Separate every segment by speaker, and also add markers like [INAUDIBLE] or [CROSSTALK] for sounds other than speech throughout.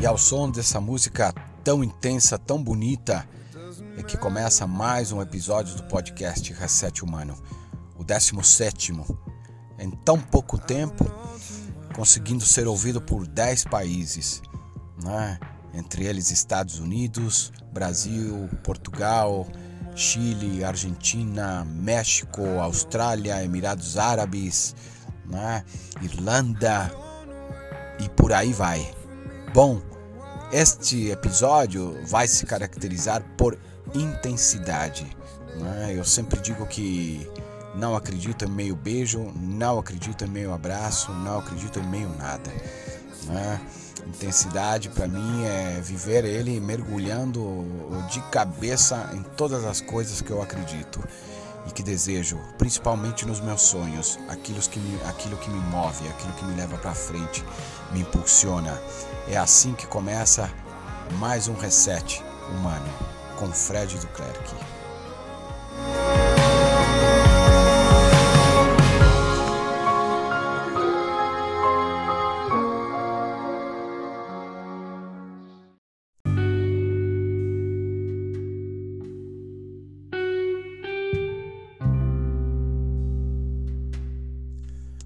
Speaker 1: E ao som dessa música tão intensa, tão bonita, é que começa mais um episódio do podcast Reset Humano, o 17 em tão pouco tempo, conseguindo ser ouvido por 10 países, né? entre eles Estados Unidos, Brasil, Portugal, Chile, Argentina, México, Austrália, Emirados Árabes, né? Irlanda e por aí vai. Bom, este episódio vai se caracterizar por intensidade. Né? Eu sempre digo que não acredito em meio beijo, não acredito em meio abraço, não acredito em meio nada. Né? Intensidade para mim é viver ele mergulhando de cabeça em todas as coisas que eu acredito e que desejo, principalmente nos meus sonhos, aquilo que me, aquilo que me move, aquilo que me leva para frente, me impulsiona. É assim que começa mais um reset humano com Fred Duclerc.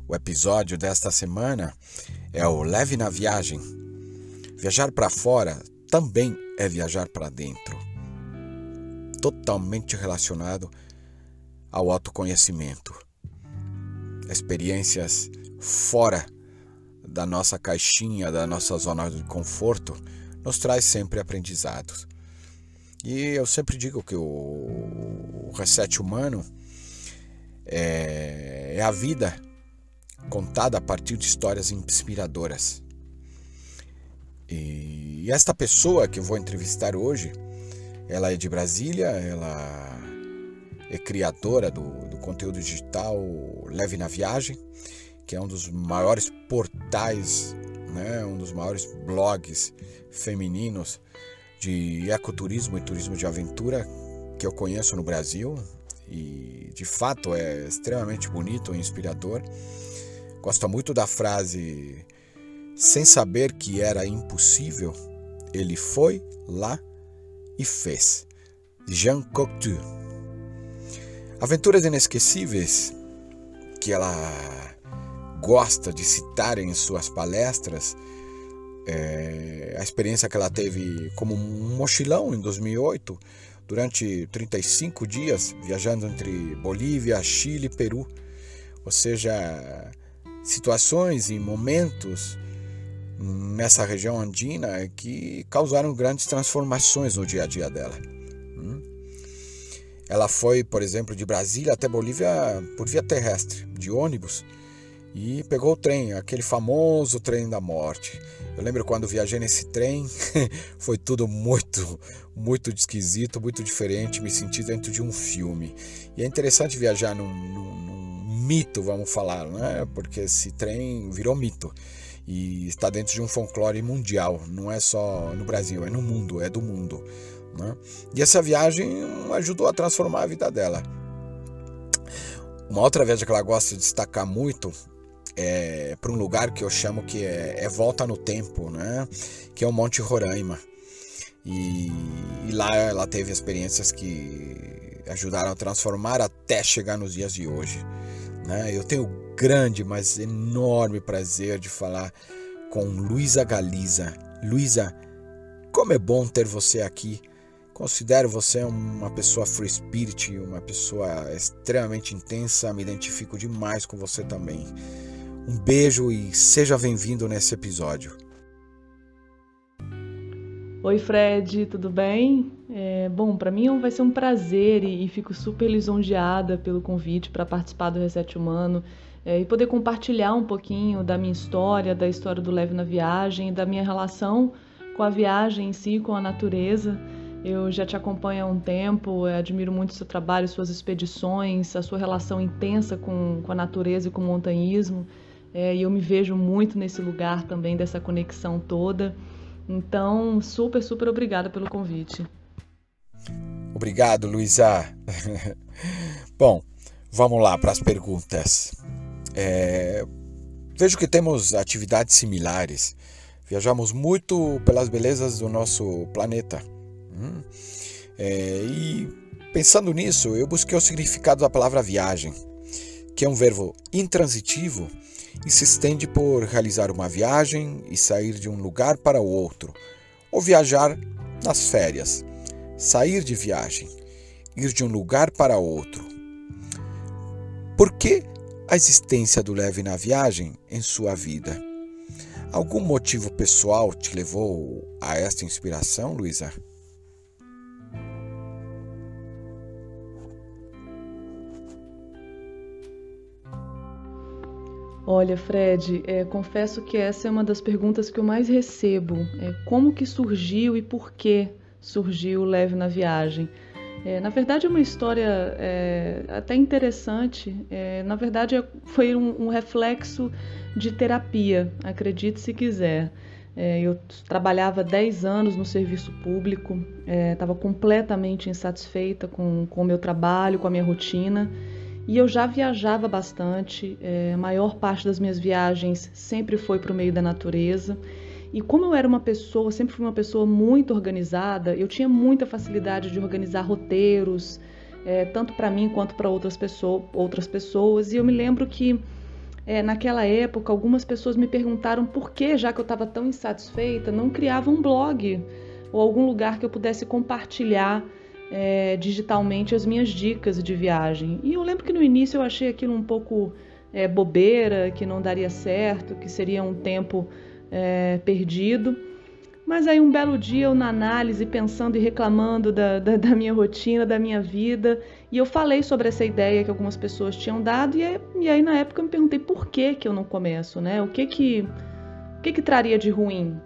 Speaker 1: O episódio desta semana é o Leve na Viagem. Viajar para fora também é viajar para dentro. Totalmente relacionado ao autoconhecimento. Experiências fora da nossa caixinha, da nossa zona de conforto, nos traz sempre aprendizados. E eu sempre digo que o reset humano é, é a vida contada a partir de histórias inspiradoras. E esta pessoa que eu vou entrevistar hoje, ela é de Brasília, ela é criadora do, do conteúdo digital Leve na Viagem, que é um dos maiores portais, né, um dos maiores blogs femininos de ecoturismo e turismo de aventura que eu conheço no Brasil. E de fato é extremamente bonito e inspirador. Gosta muito da frase: sem saber que era impossível, ele foi lá e fez. Jean Cocteau. Aventuras inesquecíveis que ela gosta de citar em suas palestras. É, a experiência que ela teve como um mochilão em 2008, durante 35 dias, viajando entre Bolívia, Chile e Peru. Ou seja, situações e momentos nessa região andina que causaram grandes transformações no dia a dia dela. Hum? Ela foi, por exemplo, de Brasília até Bolívia por via terrestre, de ônibus, e pegou o trem, aquele famoso trem da morte. Eu lembro quando viajei nesse trem, [LAUGHS] foi tudo muito, muito esquisito, muito diferente, me senti dentro de um filme. E é interessante viajar num, num mito, vamos falar, né? porque esse trem virou mito e está dentro de um folclore mundial, não é só no Brasil, é no mundo, é do mundo. Né? E essa viagem ajudou a transformar a vida dela. Uma outra viagem que ela gosta de destacar muito é para um lugar que eu chamo que é, é, volta no tempo, né? que é o Monte Roraima. E, e lá ela teve experiências que ajudaram a transformar até chegar nos dias de hoje. Né? Eu tenho o grande, mas enorme prazer de falar com Luísa Galiza. Luísa, como é bom ter você aqui. Considero você uma pessoa free spirit, uma pessoa extremamente intensa, me identifico demais com você também. Um beijo e seja bem-vindo nesse episódio.
Speaker 2: Oi, Fred, tudo bem? É, bom, para mim vai ser um prazer e, e fico super lisonjeada pelo convite para participar do Reset Humano é, e poder compartilhar um pouquinho da minha história, da história do Leve na Viagem, da minha relação com a viagem em si, com a natureza. Eu já te acompanho há um tempo, admiro muito seu trabalho, suas expedições, a sua relação intensa com, com a natureza e com o montanhismo. É, e eu me vejo muito nesse lugar também, dessa conexão toda. Então, super, super obrigada pelo convite.
Speaker 1: Obrigado, Luísa. [LAUGHS] Bom, vamos lá para as perguntas. É, vejo que temos atividades similares. Viajamos muito pelas belezas do nosso planeta. Hum? É, e pensando nisso, eu busquei o significado da palavra viagem, que é um verbo intransitivo e se estende por realizar uma viagem e sair de um lugar para o outro, ou viajar nas férias, sair de viagem, ir de um lugar para outro. Por que a existência do leve na viagem em sua vida? Algum motivo pessoal te levou a esta inspiração, Luísa?
Speaker 2: Olha, Fred, é, confesso que essa é uma das perguntas que eu mais recebo. É, como que surgiu e por que surgiu o Leve na Viagem? É, na verdade, é uma história é, até interessante. É, na verdade, é, foi um, um, reflexo de terapia, acredite se quiser. É, eu trabalhava 10 anos no serviço público, estava completamente insatisfeita com, com o meu trabalho, com a minha rotina. E eu já viajava bastante, é, a maior parte das minhas viagens sempre foi para o meio da natureza. E como eu era uma pessoa, sempre fui uma pessoa muito organizada, eu tinha muita facilidade de organizar roteiros, é, tanto para mim quanto para outras, pessoa, outras pessoas. E eu me lembro que é, naquela época algumas pessoas me perguntaram por que, já que eu estava tão insatisfeita, não criava um blog ou algum lugar que eu pudesse compartilhar é, digitalmente as minhas dicas de viagem. E eu lembro que no início eu achei aquilo um pouco é, bobeira, que não daria certo, que seria um tempo é, perdido. Mas aí um belo dia eu na análise, pensando e reclamando da, da, da, minha rotina, da minha vida, e eu falei sobre essa ideia que algumas pessoas tinham dado, e, e aí na época eu me perguntei por que, que eu não começo, né? O que que, o que, que traria de ruim?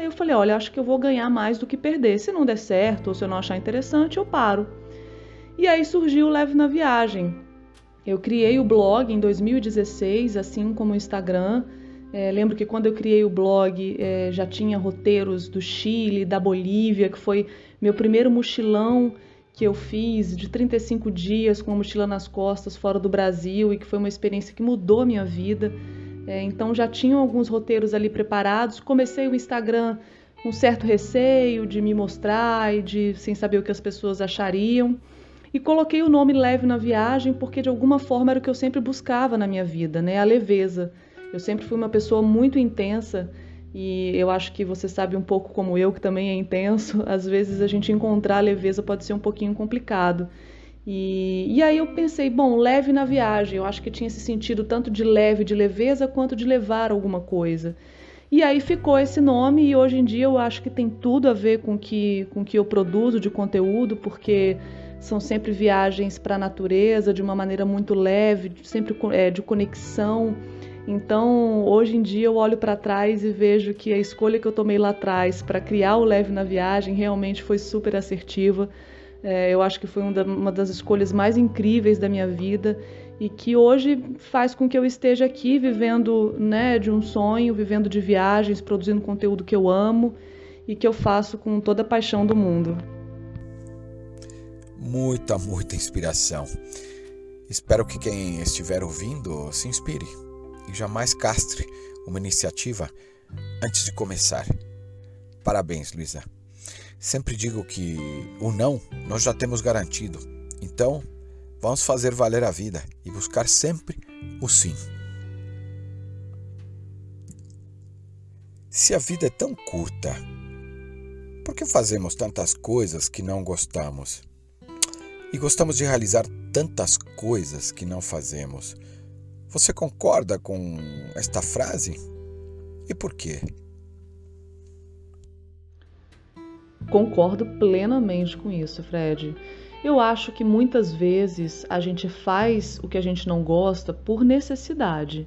Speaker 2: Aí eu falei, olha, acho que eu vou ganhar mais do que perder. Se não der certo ou se eu não achar interessante, eu paro. E aí surgiu o Leve na Viagem. Eu criei o blog em 2016, assim como o Instagram. É, lembro que quando eu criei o blog é, já tinha roteiros do Chile, da Bolívia, que foi meu primeiro mochilão que eu fiz de 35 dias com a mochila nas costas fora do Brasil e que foi uma experiência que mudou a minha vida. É, então já tinham alguns roteiros ali preparados. Comecei o Instagram com certo receio de me mostrar e de sem saber o que as pessoas achariam. E coloquei o nome Leve na Viagem porque de alguma forma era o que eu sempre buscava na minha vida, né? A leveza. Eu sempre fui uma pessoa muito intensa e eu acho que você sabe um pouco como eu, que também é intenso. Às vezes a gente encontrar a leveza pode ser um pouquinho complicado. E, e aí eu pensei, bom, leve na viagem. Eu acho que tinha esse sentido tanto de leve, de leveza, quanto de levar alguma coisa. E aí ficou esse nome e hoje em dia eu acho que tem tudo a ver com que, com que eu produzo de conteúdo, porque são sempre viagens para a natureza de uma maneira muito leve, sempre é, de conexão. Então, hoje em dia eu olho para trás e vejo que a escolha que eu tomei lá atrás para criar o Leve na Viagem realmente foi super assertiva. É, eu acho que foi uma das escolhas mais incríveis da minha vida e que hoje faz com que eu esteja aqui vivendo né, de um sonho, vivendo de viagens, produzindo conteúdo que eu amo e que eu faço com toda a paixão do mundo.
Speaker 1: Muita, muita inspiração. Espero que quem estiver ouvindo se inspire e jamais castre uma iniciativa antes de começar. Parabéns, Luísa. Sempre digo que o não nós já temos garantido. Então, vamos fazer valer a vida e buscar sempre o sim. Se a vida é tão curta, por que fazemos tantas coisas que não gostamos? E gostamos de realizar tantas coisas que não fazemos. Você concorda com esta frase? E por quê?
Speaker 2: Concordo plenamente com isso, Fred. Eu acho que muitas vezes a gente faz o que a gente não gosta por necessidade,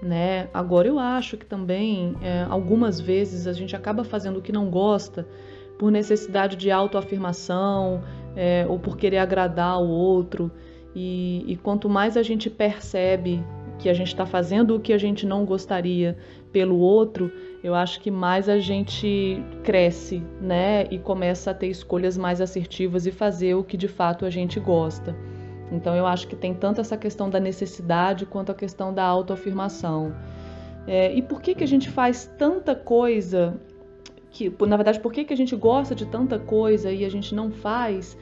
Speaker 2: né? Agora eu acho que também é, algumas vezes a gente acaba fazendo o que não gosta por necessidade de autoafirmação é, ou por querer agradar o outro. E, e quanto mais a gente percebe que a gente está fazendo o que a gente não gostaria pelo outro, eu acho que mais a gente cresce, né? E começa a ter escolhas mais assertivas e fazer o que de fato a gente gosta. Então eu acho que tem tanto essa questão da necessidade quanto a questão da autoafirmação. É, e por que, que a gente faz tanta coisa que, na verdade, por que, que a gente gosta de tanta coisa e a gente não faz?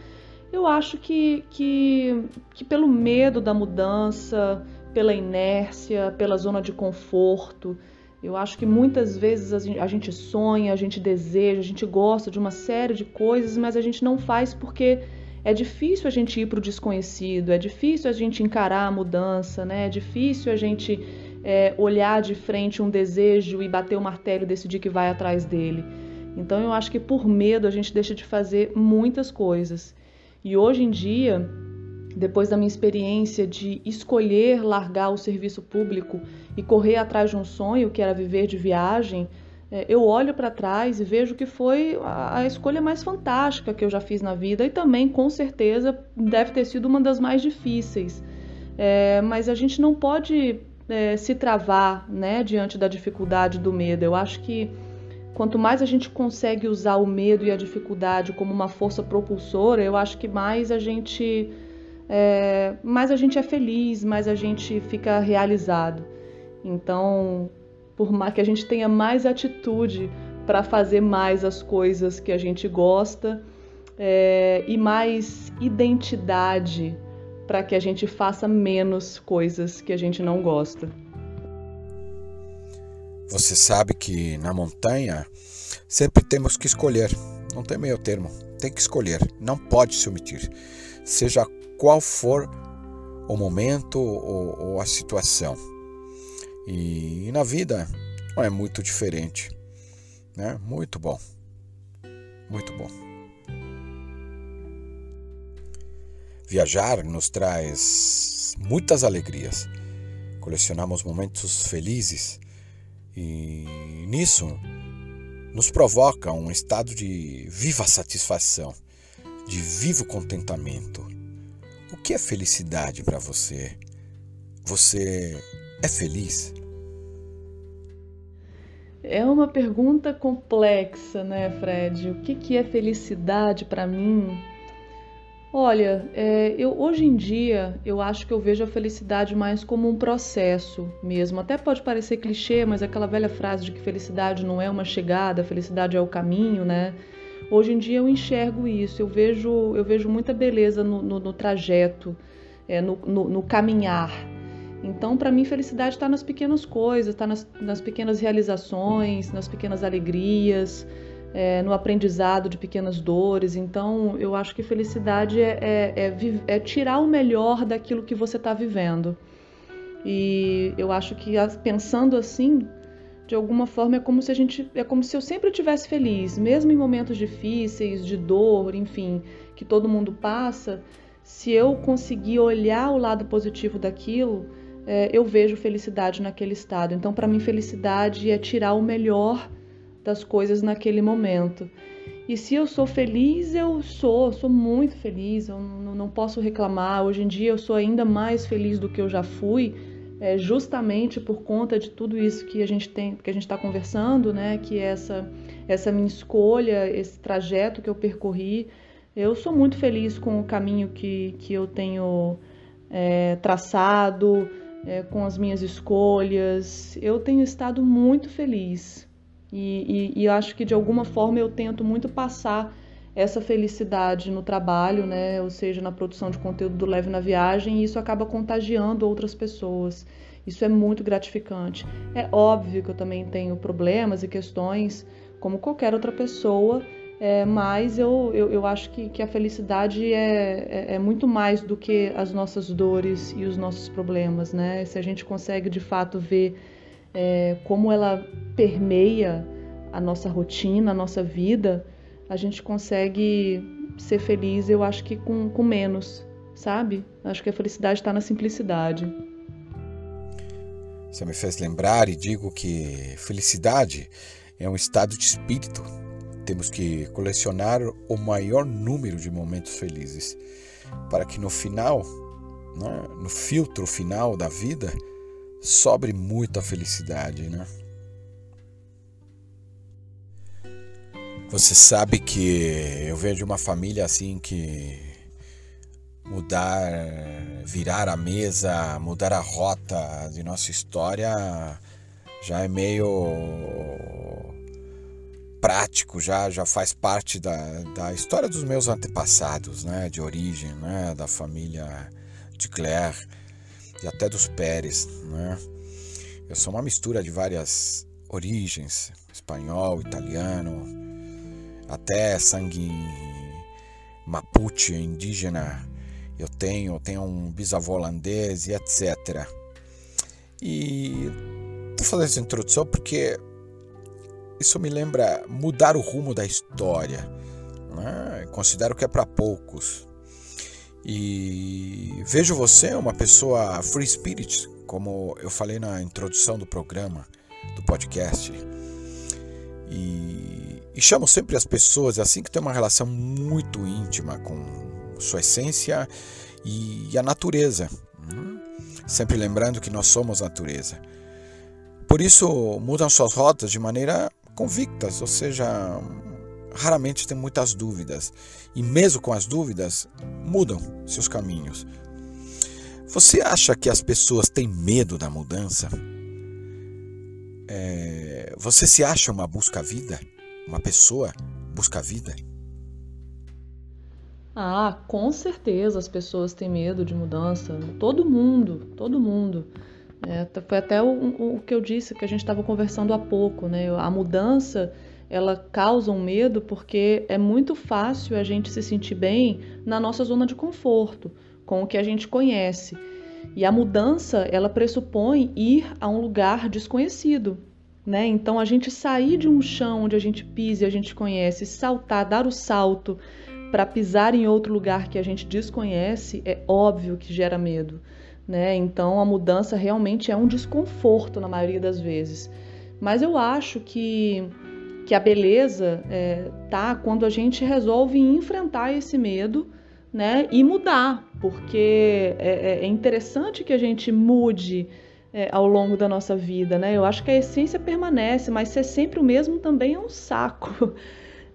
Speaker 2: Eu acho que, que, que pelo medo da mudança, pela inércia, pela zona de conforto. Eu acho que muitas vezes a gente sonha, a gente deseja, a gente gosta de uma série de coisas, mas a gente não faz porque é difícil a gente ir para o desconhecido, é difícil a gente encarar a mudança, né? É difícil a gente é, olhar de frente um desejo e bater o martelo e decidir que vai atrás dele. Então eu acho que por medo a gente deixa de fazer muitas coisas. E hoje em dia, depois da minha experiência de escolher largar o serviço público e correr atrás de um sonho que era viver de viagem, é, eu olho para trás e vejo que foi a escolha mais fantástica que eu já fiz na vida e também, com certeza, deve ter sido uma das mais difíceis. É, mas a gente não pode é, se travar né, diante da dificuldade do medo. Eu acho que quanto mais a gente consegue usar o medo e a dificuldade como uma força propulsora, eu acho que mais a gente é, mais a gente é feliz, mais a gente fica realizado. Então, por mais que a gente tenha mais atitude para fazer mais as coisas que a gente gosta é, e mais identidade para que a gente faça menos coisas que a gente não gosta.
Speaker 1: Você sabe que na montanha sempre temos que escolher, não tem meio termo, tem que escolher, não pode se omitir, seja qual for o momento ou, ou a situação. E, e na vida não é muito diferente, né? Muito bom, muito bom. Viajar nos traz muitas alegrias. Colecionamos momentos felizes e nisso nos provoca um estado de viva satisfação, de vivo contentamento. Que é felicidade para você? Você é feliz?
Speaker 2: É uma pergunta complexa, né, Fred? O que, que é felicidade para mim? Olha, é, eu hoje em dia eu acho que eu vejo a felicidade mais como um processo mesmo. Até pode parecer clichê, mas aquela velha frase de que felicidade não é uma chegada, felicidade é o caminho, né? Hoje em dia eu enxergo isso, eu vejo, eu vejo muita beleza no, no, no trajeto, é, no, no, caminhar. Então, para mim, felicidade está nas pequenas coisas, está nas, nas, pequenas realizações, nas pequenas alegrias, é, no aprendizado de pequenas dores. Então, eu acho que felicidade é, é, é, é tirar o melhor daquilo que você está vivendo. E eu acho que pensando assim, de alguma forma é como se a gente é como se eu sempre tivesse feliz, mesmo em momentos difíceis, de dor, enfim, que todo mundo passa. Se eu conseguir olhar o lado positivo daquilo, é, eu vejo felicidade naquele estado. Então, para mim, felicidade é tirar o melhor das coisas naquele momento. E se eu sou feliz, eu sou, sou muito feliz, eu não posso reclamar. Hoje em dia eu sou ainda mais feliz do que eu já fui é, justamente por conta de tudo isso que a gente tem, que a gente está conversando, né? Que é essa essa minha escolha, esse trajeto que eu percorri, eu sou muito feliz com o caminho que, que eu tenho é, traçado, é, com as minhas escolhas. Eu tenho estado muito feliz e, e, e acho que de alguma forma eu tento muito passar essa felicidade no trabalho, né? Ou seja, na produção de conteúdo do Leve na Viagem, e isso acaba contagiando outras pessoas. Isso é muito gratificante. É óbvio que eu também tenho problemas e questões, como qualquer outra pessoa, é, mas eu, eu, eu, acho que, que a felicidade é, é, é, muito mais do que as nossas dores e os nossos problemas, né? Se a gente consegue de fato ver é, como ela permeia a nossa rotina, a nossa vida, a gente consegue ser feliz, eu acho que com, com menos, sabe? Acho que a felicidade está na simplicidade.
Speaker 1: Você me fez lembrar e digo que felicidade é um estado de espírito, temos que colecionar o maior número de momentos felizes, para que no final, né, no filtro final da vida, sobre muita felicidade, né? Você sabe que eu de uma família assim que mudar, virar a mesa, mudar a rota de nossa história já é meio prático, já, já faz parte da, da história dos meus antepassados, né, de origem, né, da família de Claire e até dos Pérez, né. Eu sou uma mistura de várias origens, espanhol, italiano, até sangue mapuche, indígena. Eu tenho, tenho um bisavô holandês e etc. E tô fazendo essa introdução porque isso me lembra mudar o rumo da história. Né? Considero que é para poucos. E vejo você uma pessoa free spirit, como eu falei na introdução do programa, do podcast. E, e chamo sempre as pessoas assim que tem uma relação muito íntima com sua essência e, a natureza. Né? Sempre lembrando que nós somos natureza. Por isso mudam suas rotas de maneira convictas, ou seja, raramente tem muitas dúvidas. E mesmo com as dúvidas, mudam seus caminhos. Você acha que as pessoas têm medo da mudança? É, você se acha uma busca-vida? Uma pessoa busca-vida?
Speaker 2: Ah, com certeza as pessoas têm medo de mudança. Todo mundo, todo mundo. É, foi até o, o, que eu disse que a gente estava conversando há pouco, né? A mudança ela causa um medo porque é muito fácil a gente se sentir bem na nossa zona de conforto, com o que a gente conhece. E a mudança ela pressupõe ir a um lugar desconhecido, né? Então a gente sair de um chão onde a gente pisa e a gente conhece, saltar, dar o salto para pisar em outro lugar que a gente desconhece, é óbvio que gera medo né? Então a mudança realmente é um desconforto na maioria das vezes. Mas eu acho que, que a beleza é, tá quando a gente resolve enfrentar esse medo né, e mudar, porque é, é, é interessante que a gente mude é, ao longo da nossa vida. Né? Eu acho que a essência permanece, mas ser sempre o mesmo também é um saco. [LAUGHS]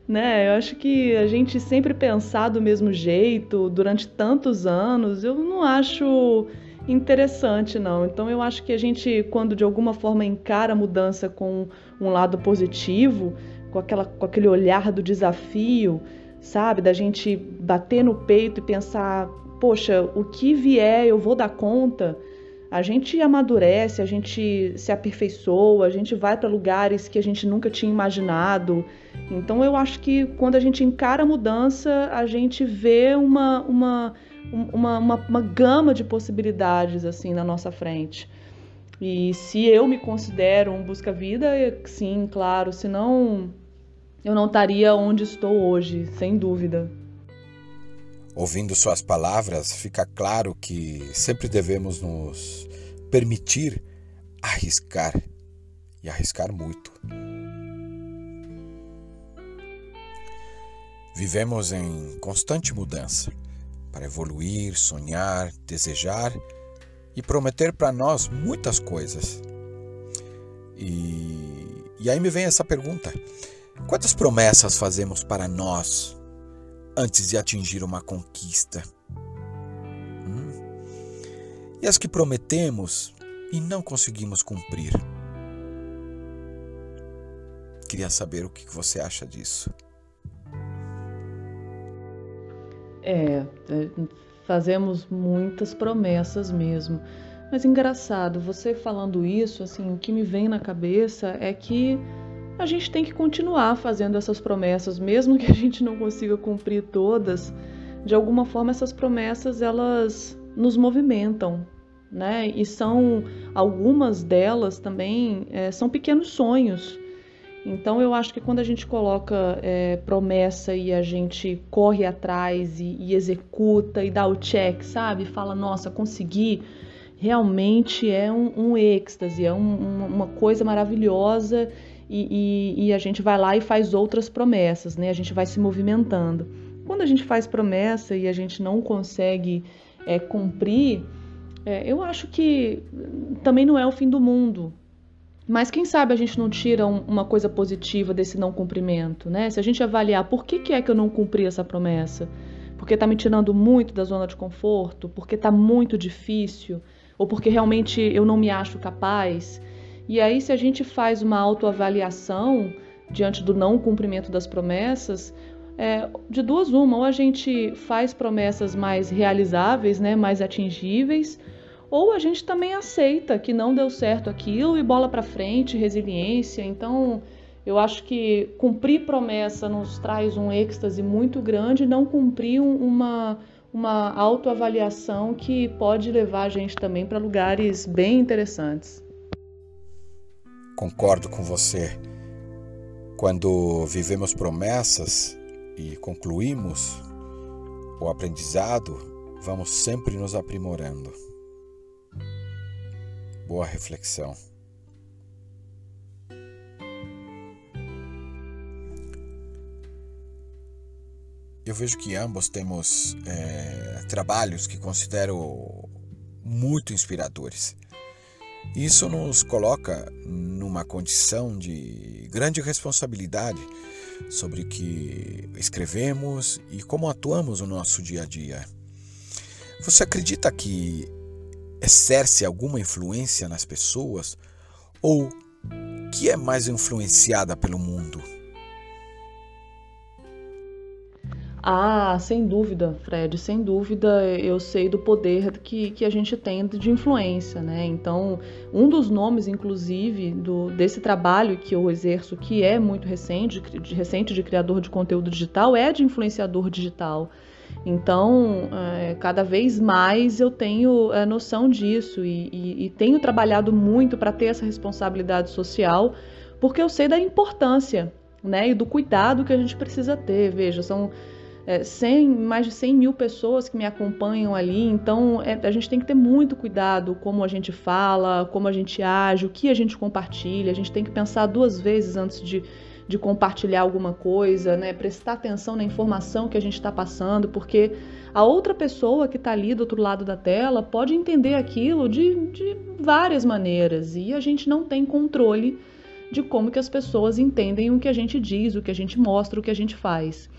Speaker 2: Né? Eu acho que a gente sempre pensar do mesmo jeito durante tantos anos, eu não acho interessante, não. Então eu acho que a gente, quando de alguma forma encara a mudança com um lado positivo, com, aquela, com aquele olhar do desafio, sabe? Da gente bater no peito e pensar, poxa, o que vier eu vou dar conta. A gente amadurece, a gente se aperfeiçoa, a gente vai para lugares que a gente nunca tinha imaginado. Então eu acho que quando a gente encara a mudança, a gente vê uma, uma uma, uma, uma gama de possibilidades assim na nossa frente. E se eu me considero um busca-vida, sim, claro, senão eu não estaria onde estou hoje, sem dúvida.
Speaker 1: Ouvindo suas palavras, fica claro que sempre devemos nos permitir arriscar e arriscar muito. Vivemos em constante mudança para evoluir, sonhar, desejar e prometer para nós muitas coisas. E, e aí me vem essa pergunta: quantas promessas fazemos para nós antes de atingir uma conquista? Hum? E as que prometemos e não conseguimos cumprir? Queria saber o que você acha disso.
Speaker 2: É, é, fazemos muitas promessas mesmo. Mas engraçado, você falando isso, assim, o que me vem na cabeça é que a gente tem que continuar fazendo essas promessas, mesmo que a gente não consiga cumprir todas. De alguma forma, essas promessas elas nos movimentam, né? E são algumas delas também é, são pequenos sonhos então eu acho que quando a gente coloca é, promessa e a gente corre atrás e, e, executa e dá o check, sabe? Fala, nossa, consegui, realmente é um, um êxtase, é um, uma coisa maravilhosa e, e, e a gente vai lá e faz outras promessas, né? A gente vai se movimentando. Quando a gente faz promessa e a gente não consegue é, cumprir, é, eu acho que também não é o fim do mundo. Mas quem sabe a gente não tira um, uma coisa positiva desse não cumprimento, né? Se a gente avaliar por que, que é que eu não cumpri essa promessa, porque está me tirando muito da zona de conforto, porque está muito difícil, ou porque realmente eu não me acho capaz. E aí, se a gente faz uma autoavaliação diante do não cumprimento das promessas, é, de duas uma, ou a gente faz promessas mais realizáveis, né, mais atingíveis, ou a gente também aceita que não deu certo aquilo e bola para frente, resiliência. Então, eu acho que cumprir promessa nos traz um êxtase muito grande, não cumprir uma uma autoavaliação que pode levar a gente também para lugares bem interessantes.
Speaker 1: Concordo com você. Quando vivemos promessas e concluímos o aprendizado, vamos sempre nos aprimorando. Boa reflexão. Eu vejo que ambos temos é, trabalhos que considero muito inspiradores. Isso nos coloca numa condição de grande responsabilidade sobre o que escrevemos e como atuamos no nosso dia a dia. Você acredita que exerce alguma influência nas pessoas ou que é mais influenciada pelo mundo?
Speaker 2: Ah, sem dúvida, Fred, sem dúvida eu sei do poder que, que a gente tem de influência, né? Então, um dos nomes, inclusive, do, desse trabalho que eu exerço, que é muito recente, de, recente de criador de conteúdo digital, é de influenciador digital. Então, é, cada vez mais eu tenho é, noção disso e, e, e tenho trabalhado muito para ter essa responsabilidade social, porque eu sei da importância né, e do cuidado que a gente precisa ter. Veja, são é, 100, mais de 100 mil pessoas que me acompanham ali, então é, a gente tem que ter muito cuidado como a gente fala, como a gente age, o que a gente compartilha, a gente tem que pensar duas vezes antes de, de compartilhar alguma coisa, né? prestar atenção na informação que a gente está passando, porque a outra pessoa que está ali do outro lado da tela pode entender aquilo de, de várias maneiras e a gente não tem controle de como que as pessoas entendem o que a gente diz, o que a gente mostra, o que a gente faz.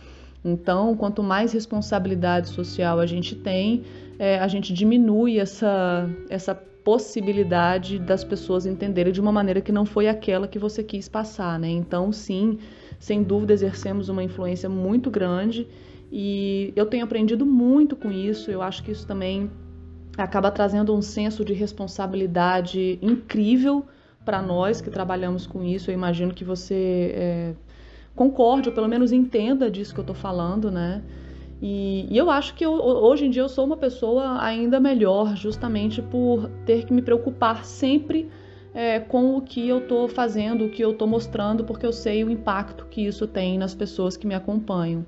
Speaker 2: Então, quanto mais responsabilidade social a gente tem, é, a gente diminui essa, essa possibilidade das pessoas entenderem de uma maneira que não foi aquela que você quis passar, né? Então, sim, sem dúvida exercemos uma influência muito grande e eu tenho aprendido muito com isso. Eu acho que isso também acaba trazendo um senso de responsabilidade incrível para nós que trabalhamos com isso. Eu imagino que você é, concorde, ou pelo menos entenda disso que eu estou falando, né? E, e, eu acho que eu, hoje em dia eu sou uma pessoa ainda melhor, justamente por ter que me preocupar sempre é, com o que eu estou fazendo, o que eu estou mostrando, porque eu sei o impacto que isso tem nas pessoas que me acompanham.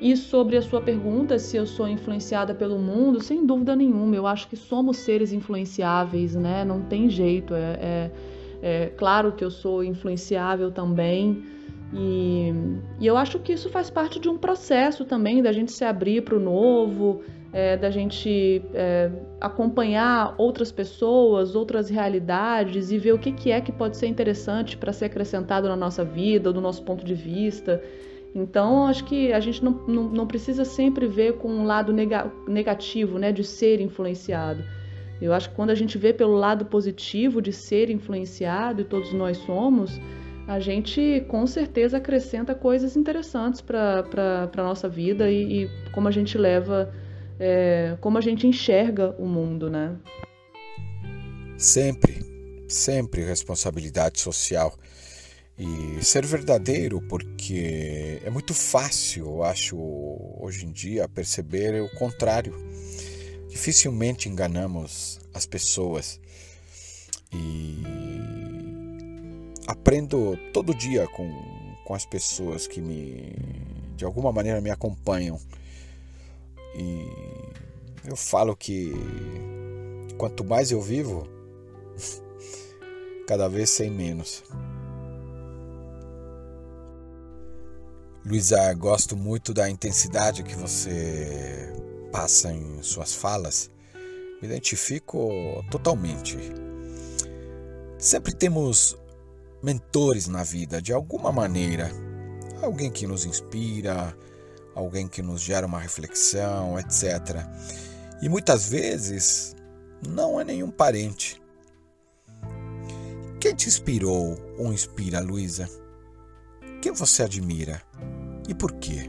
Speaker 2: E sobre a sua pergunta, se eu sou influenciada pelo mundo, sem dúvida nenhuma, eu acho que somos seres influenciáveis, né? Não tem jeito. É, é, é claro que eu sou influenciável também. E, e, eu acho que isso faz parte de um processo também da gente se abrir para o novo, é, da gente é, acompanhar outras pessoas, outras realidades e ver o que, que é que pode ser interessante para ser acrescentado na nossa vida, do nosso ponto de vista. Então, acho que a gente não, não, não precisa sempre ver com um lado nega, negativo, né, de ser influenciado. Eu acho que quando a gente vê pelo lado positivo de ser influenciado, e todos nós somos, a gente com certeza acrescenta coisas interessantes para a nossa vida e, e, como a gente leva, é, como a gente enxerga o mundo, né?
Speaker 1: Sempre, sempre responsabilidade social e ser verdadeiro, porque é muito fácil, eu acho, hoje em dia, perceber o contrário. Dificilmente enganamos as pessoas e aprendo todo dia com, com as pessoas que me de alguma maneira me acompanham. E eu falo que quanto mais eu vivo, [LAUGHS] cada vez sei menos. Luísa, gosto muito da intensidade que você passa em suas falas. Me identifico totalmente. Sempre temos mentores na vida, de alguma maneira. Alguém que nos inspira, alguém que nos gera uma reflexão, etc. E muitas vezes não é nenhum parente. Quem te inspirou ou inspira, Luísa? Quem você admira e por quê?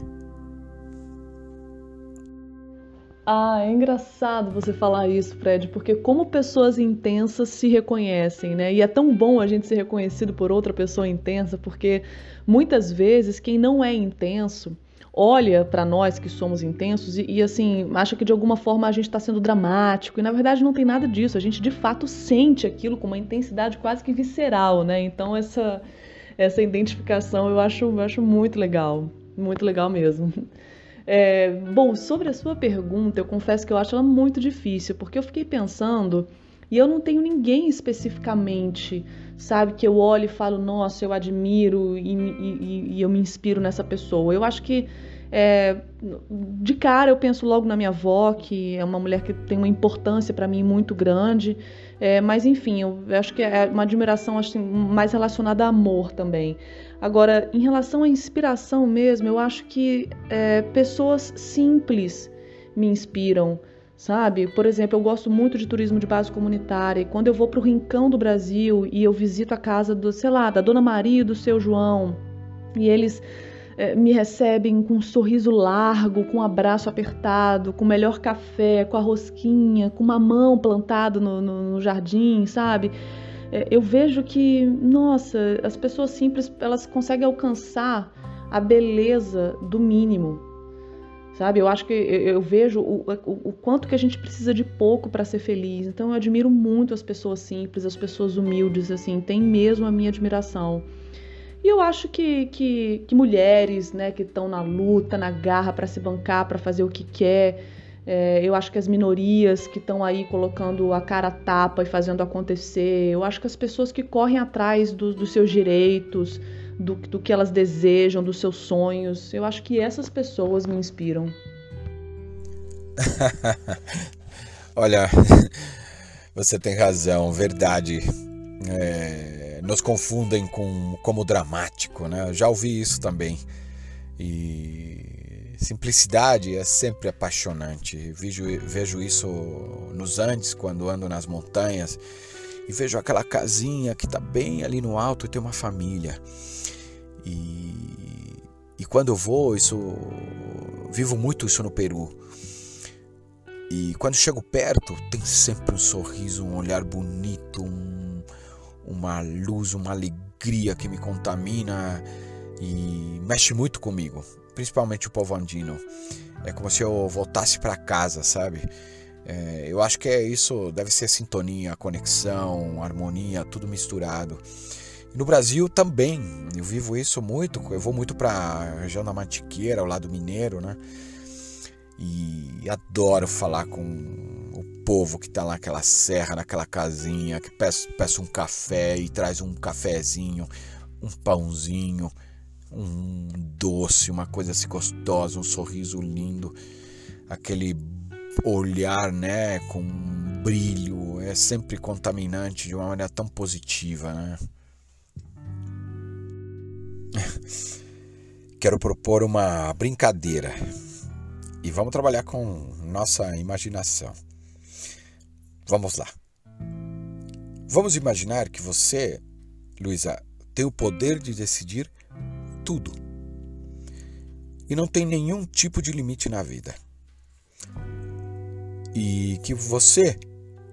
Speaker 2: Ah, é engraçado você falar isso, Fred, porque como pessoas intensas se reconhecem, né? E é tão bom a gente ser reconhecido por outra pessoa intensa, porque muitas vezes quem não é intenso olha para nós que somos intensos e, e, assim acha que de alguma forma a gente está sendo dramático e na verdade não tem nada disso. A gente de fato sente aquilo com uma intensidade quase que visceral, né? Então essa essa identificação eu acho eu acho muito legal, muito legal mesmo. É, bom, sobre a sua pergunta, eu confesso que eu acho ela muito difícil, porque eu fiquei pensando e eu não tenho ninguém especificamente, sabe, que eu olho e falo, nossa, eu admiro e, e, e eu me inspiro nessa pessoa. Eu acho que é, de cara eu penso logo na minha avó, que é uma mulher que tem uma importância para mim muito grande. É, mas enfim, eu acho que é uma admiração assim, mais relacionada a amor também. Agora, em relação à inspiração mesmo, eu acho que é, pessoas simples me inspiram sabe? Por exemplo, eu gosto muito de turismo de base comunitária. E quando eu vou para o rincão do Brasil e eu visito a casa do, sei lá, da Dona Maria e do seu João, e eles é, me recebem com um sorriso largo, com um abraço apertado, com o melhor café, com a rosquinha, com uma mão plantada no, no, no jardim, sabe? É, eu vejo que, nossa, as pessoas simples elas conseguem alcançar a beleza do mínimo, sabe? Eu acho que eu, vejo o, o, o, quanto que a gente precisa de pouco para ser feliz. Então eu admiro muito as pessoas simples, as pessoas humildes, assim, tem mesmo a minha admiração. E eu acho que, que, que mulheres, né, que estão na luta, na garra para se bancar, para fazer o que quer, é, eu acho que as minorias que estão aí colocando a cara a tapa e fazendo acontecer, eu acho que as pessoas que correm atrás do, dos seus direitos, do, do que elas desejam, dos seus sonhos. Eu acho que essas pessoas me inspiram. [LAUGHS]
Speaker 1: Olha, [LAUGHS] você tem razão, verdade. É, nos confundem com como dramático, né? Eu já ouvi isso também. E simplicidade é sempre apaixonante. Vejo, vejo isso nos Andes, quando ando nas montanhas, e vejo aquela casinha que está bem ali no alto e tem uma família. E, e quando eu vou, isso vivo muito isso no Peru. E quando chego perto, tem sempre um sorriso, um olhar bonito, um, uma luz, uma alegria que me contamina e mexe muito comigo, principalmente o povo andino. É como se eu voltasse para casa, sabe? É, eu acho que é isso, deve ser sintonia, conexão, harmonia, tudo misturado. No Brasil também, eu vivo isso muito, eu vou muito para a região da Mantiqueira, ao lado mineiro, né? E adoro falar com o povo que está lá naquela serra, naquela casinha, que peça, peça um café e traz um cafezinho, um pãozinho, um doce, uma coisa assim gostosa, um sorriso lindo, aquele olhar, né, com um brilho, é sempre contaminante de uma maneira tão positiva, né? [LAUGHS] Quero propor uma brincadeira e vamos trabalhar com nossa imaginação. Vamos lá. Vamos imaginar que você, Luísa, tem o poder de decidir tudo e não tem nenhum tipo de limite na vida. E que você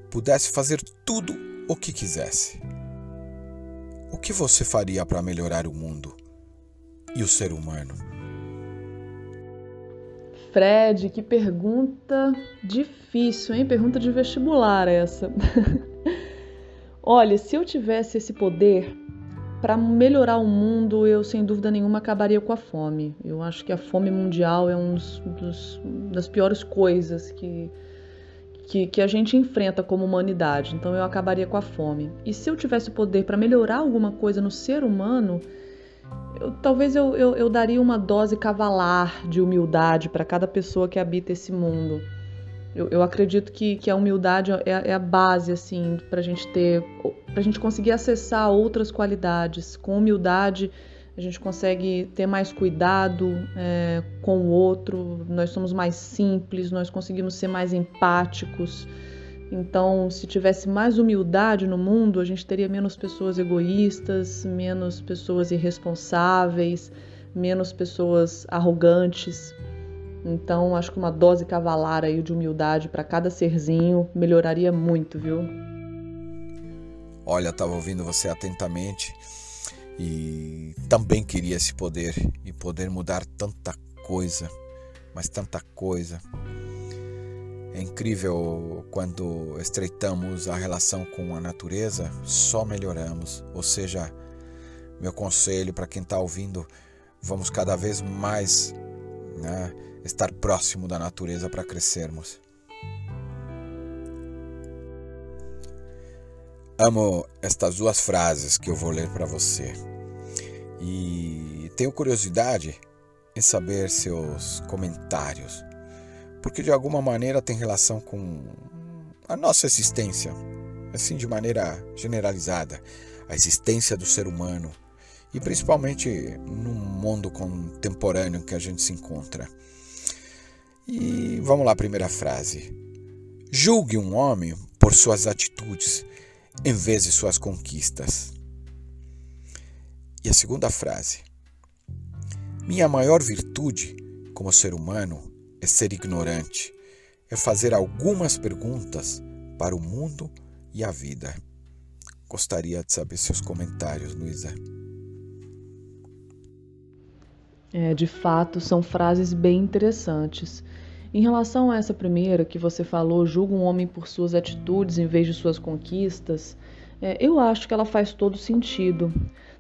Speaker 1: pudesse fazer tudo o que quisesse. O que você faria para melhorar o mundo? e o ser humano?
Speaker 2: Fred, que pergunta difícil, hein? Pergunta de vestibular essa. [LAUGHS] Olha, se eu tivesse esse poder para melhorar o mundo, eu sem dúvida nenhuma acabaria com a fome. Eu acho que a fome mundial é uma das piores coisas que, que, que a gente enfrenta como humanidade. Então eu acabaria com a fome. E se eu tivesse o poder para melhorar alguma coisa no ser humano, eu, talvez eu, eu, eu daria uma dose cavalar de humildade para cada pessoa que habita esse mundo. Eu, eu acredito que, que a humildade é, é a base, assim, para a gente ter, para a gente conseguir acessar outras qualidades. Com humildade, a gente consegue ter mais cuidado é, com o outro, nós somos mais simples, nós conseguimos ser mais empáticos. Então, se tivesse mais humildade no mundo, a gente teria menos pessoas egoístas, menos pessoas irresponsáveis, menos pessoas arrogantes. Então, acho que uma dose cavalar aí de humildade para cada serzinho melhoraria muito, viu?
Speaker 1: Olha, estava ouvindo você atentamente e também queria esse poder e poder mudar tanta coisa, mas tanta coisa. É incrível quando estreitamos a relação com a natureza, só melhoramos. Ou seja, meu conselho para quem está ouvindo, vamos cada vez mais né, estar próximo da natureza para crescermos. Amo estas duas frases que eu vou ler para você. E tenho curiosidade em saber seus comentários porque de alguma maneira tem relação com a nossa existência, assim de maneira generalizada, a existência do ser humano e principalmente no mundo contemporâneo que a gente se encontra. E vamos lá, primeira frase. Julgue um homem por suas atitudes em vez de suas conquistas. E a segunda frase. Minha maior virtude como ser humano é ser ignorante, é fazer algumas perguntas para o mundo e a vida. Gostaria de saber seus comentários, Luísa.
Speaker 2: É, de fato, são frases bem interessantes. Em relação a essa primeira que você falou, julga um homem por suas atitudes em vez de suas conquistas, é, eu acho que ela faz todo sentido.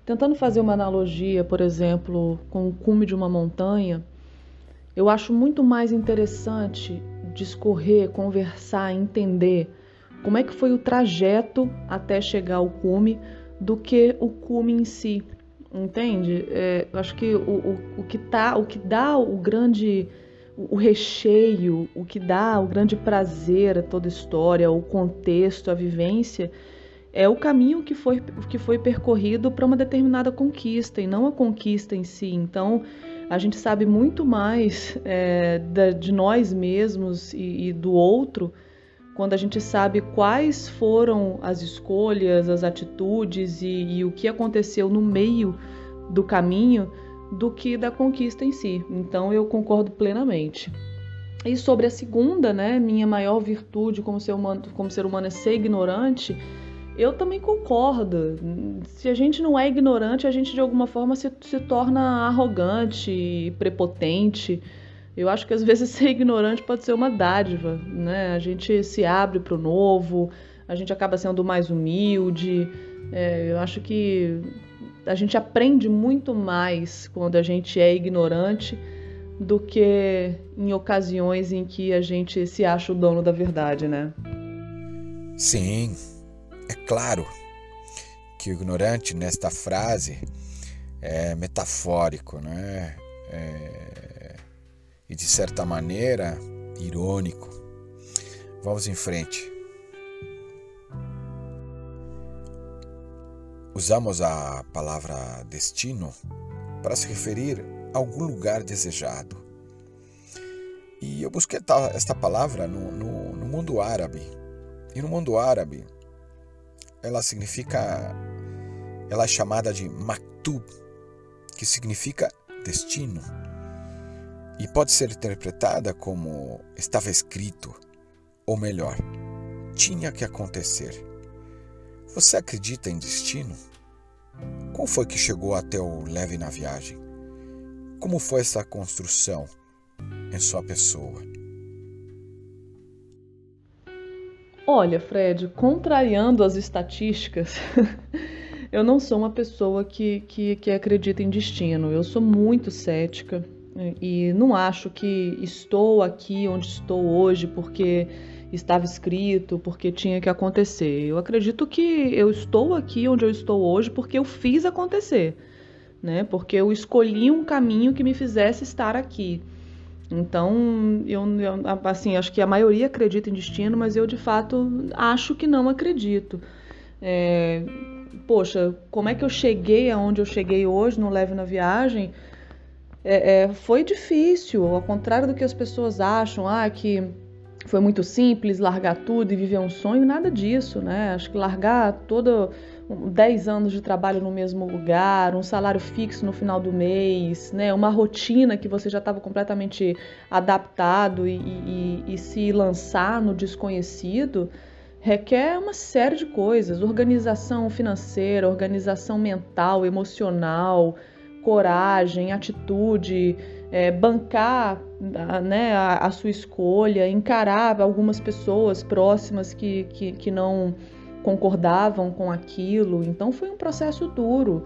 Speaker 2: Tentando fazer uma analogia, por exemplo, com o cume de uma montanha, eu acho muito mais interessante discorrer, conversar, entender como é que foi o trajeto até chegar ao cume do que o cume em si, entende? É, eu acho que o, o, o, que tá, o que dá o grande o recheio, o que dá o grande prazer a toda a história, o contexto, a vivência, é o caminho que foi, que foi percorrido para uma determinada conquista e não a conquista em si. Então, a gente sabe muito mais é, de nós mesmos e, e do outro quando a gente sabe quais foram as escolhas, as atitudes e, e, o que aconteceu no meio do caminho do que da conquista em si. Então eu concordo plenamente. E sobre a segunda, né, minha maior virtude como ser humano, como ser humano é ser ignorante. Eu também concordo. Se a gente não é ignorante, a gente de alguma forma se, se torna arrogante, prepotente. Eu acho que às vezes [LAUGHS] ser ignorante pode ser uma dádiva, né? A gente se abre para o novo, a gente acaba sendo mais humilde. É, eu acho que a gente aprende muito mais quando a gente é ignorante do que em ocasiões em que a gente se acha o dono da verdade, né?
Speaker 1: Sim, é claro que o ignorante nesta frase é metafórico, né? É, e de certa maneira irônico. Vamos em frente. Usamos a palavra destino para se referir a algum lugar desejado. E eu busquei esta palavra no, no, no mundo árabe. E no mundo árabe, ela significa, ela é chamada de maktub, que significa destino, e pode ser interpretada como estava escrito, ou melhor, tinha que acontecer. Você acredita em destino? Como foi que chegou até o leve na viagem? Como foi essa construção em sua pessoa?
Speaker 2: Olha, Fred, contrariando as estatísticas, [LAUGHS] eu não sou uma pessoa que, que, que acredita em destino. Eu sou muito cética e não acho que estou aqui onde estou hoje porque estava escrito, porque tinha que acontecer. Eu acredito que eu estou aqui onde eu estou hoje porque eu fiz acontecer. né? Porque eu escolhi um caminho que me fizesse estar aqui. Então, eu, assim, acho que a maioria acredita em destino, mas eu de fato acho que não acredito. É, poxa, como é que eu cheguei aonde eu cheguei hoje no Leve na Viagem? É, é, foi difícil, ao contrário do que as pessoas acham, ah, que foi muito simples largar tudo e viver um sonho, nada disso, né? Acho que largar todo 10 anos de trabalho no mesmo lugar, um salário fixo no final do mês, né? Uma rotina que você já estava completamente adaptado e, e, e se lançar no desconhecido requer uma série de coisas: organização financeira, organização mental, emocional, coragem, atitude, é, bancar né, a, a, sua escolha, encarar algumas pessoas próximas que, que, que não concordavam com aquilo. Então foi um processo duro.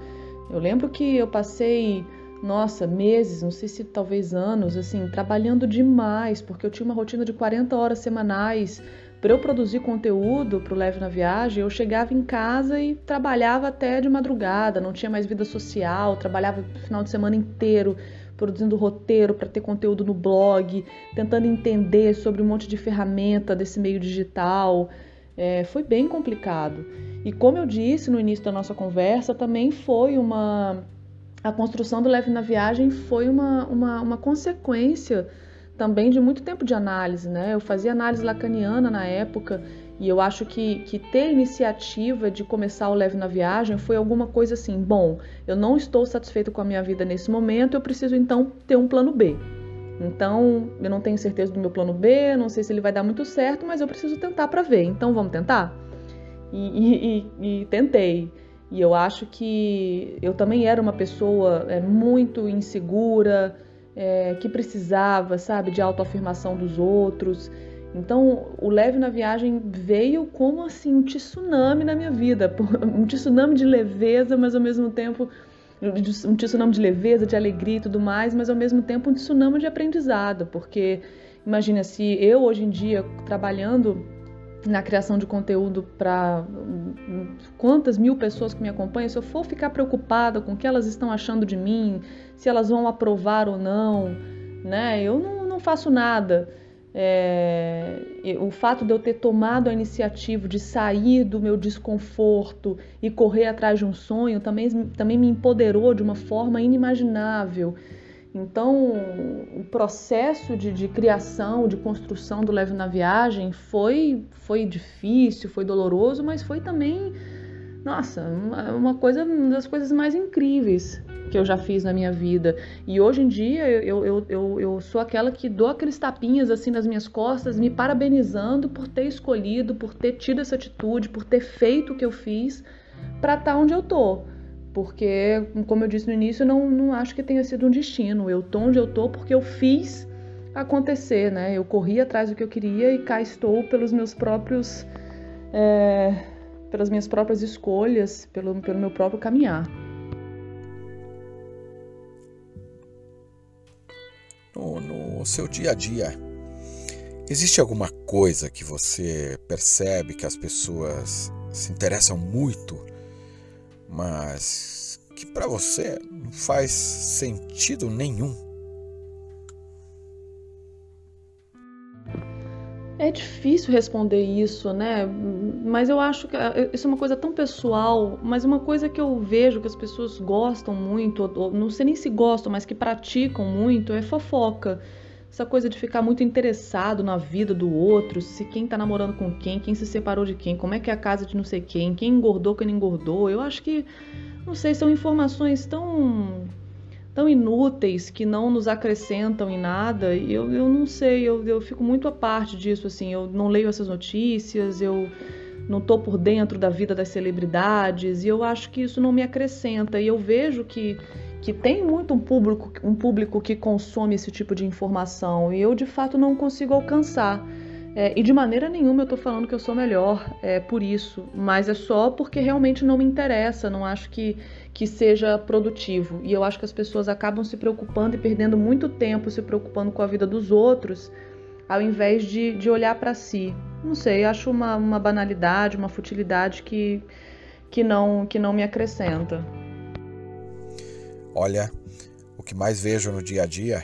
Speaker 2: Eu lembro que eu passei, nossa, meses, não sei se talvez anos, assim, trabalhando demais, porque eu tinha uma rotina de 40 horas semanais. Para eu produzir conteúdo para o Leve na Viagem, eu chegava em casa e trabalhava até de madrugada, não tinha mais vida social, trabalhava o final de semana inteiro produzindo roteiro para ter conteúdo no blog, tentando entender sobre um monte de ferramenta desse meio digital. É, foi bem complicado. E como eu disse no início da nossa conversa, também foi uma. A construção do Leve na Viagem foi uma, uma, uma consequência também de muito tempo de análise, né? Eu fazia análise lacaniana na época e eu acho que, que ter iniciativa de começar o Leve na Viagem foi alguma coisa assim: bom, eu não estou satisfeito com a minha vida nesse momento, eu preciso então ter um plano B. Então, eu não tenho certeza do meu plano B, não sei se ele vai dar muito certo, mas eu preciso tentar para ver. Então, vamos tentar? E, e, e, e, tentei. E eu acho que eu também era uma pessoa é, muito insegura, é, que precisava, sabe, de autoafirmação dos outros. Então, o Leve na Viagem veio como assim um tsunami na minha vida, [LAUGHS] um tsunami de leveza, mas ao mesmo tempo um tsunami de leveza, de alegria e tudo mais, mas ao mesmo tempo um tsunami de aprendizado, porque imagina se eu hoje em dia trabalhando na criação de conteúdo para quantas mil pessoas que me acompanham, se eu for ficar preocupada com o que elas estão achando de mim, se elas vão aprovar ou não, né? Eu não, não faço nada. É, o fato de eu ter tomado a iniciativa de sair do meu desconforto e correr atrás de um sonho também, também me empoderou de uma forma inimaginável. Então, o processo de, de, criação, de construção do Leve na Viagem foi, foi difícil, foi doloroso, mas foi também, nossa, uma, coisa uma das coisas mais incríveis que eu já fiz na minha vida. E hoje em dia eu, eu, eu, eu sou aquela que dou aqueles tapinhas assim nas minhas costas, me parabenizando por ter escolhido, por ter tido essa atitude, por ter feito o que eu fiz para estar tá onde eu tô. Porque, como eu disse no início, não, não acho que tenha sido um destino. Eu tô onde eu tô porque eu fiz acontecer, né? Eu corri atrás do que eu queria e cá estou pelos meus próprios. É, pelas minhas próprias escolhas, pelo, pelo meu próprio caminhar.
Speaker 1: no, no seu dia a dia, existe alguma coisa que você percebe que as pessoas se interessam muito, mas que para você não faz sentido nenhum?
Speaker 2: É difícil responder isso, né? Mas eu acho que é, isso é uma coisa tão pessoal, mas uma coisa que eu vejo que as pessoas gostam muito, ou não sei nem se gostam, mas que praticam muito, é fofoca. Essa coisa de ficar muito interessado na vida do outro, se quem tá namorando com quem, quem se separou de quem, como é que é a casa de não sei quem, quem engordou, quem não engordou. Eu acho que, não sei, são informações tão tão inúteis que não nos acrescentam em nada. E eu, eu não sei, eu, eu fico muito à parte disso, assim, eu não leio essas notícias, eu não tô por dentro da vida das celebridades e eu acho que isso não me acrescenta. E eu vejo que, que tem muito um público, um público que consome esse tipo de informação e eu de fato não consigo alcançar. É, e de maneira nenhuma eu estou falando que eu sou melhor é, por isso, mas é só porque realmente não me interessa, não acho que, que seja produtivo. E eu acho que as pessoas acabam se preocupando e perdendo muito tempo se preocupando com a vida dos outros, ao invés de, de olhar para si. Não sei, acho uma, uma banalidade, uma futilidade que, que, não, que não me acrescenta.
Speaker 1: Olha, o que mais vejo no dia a dia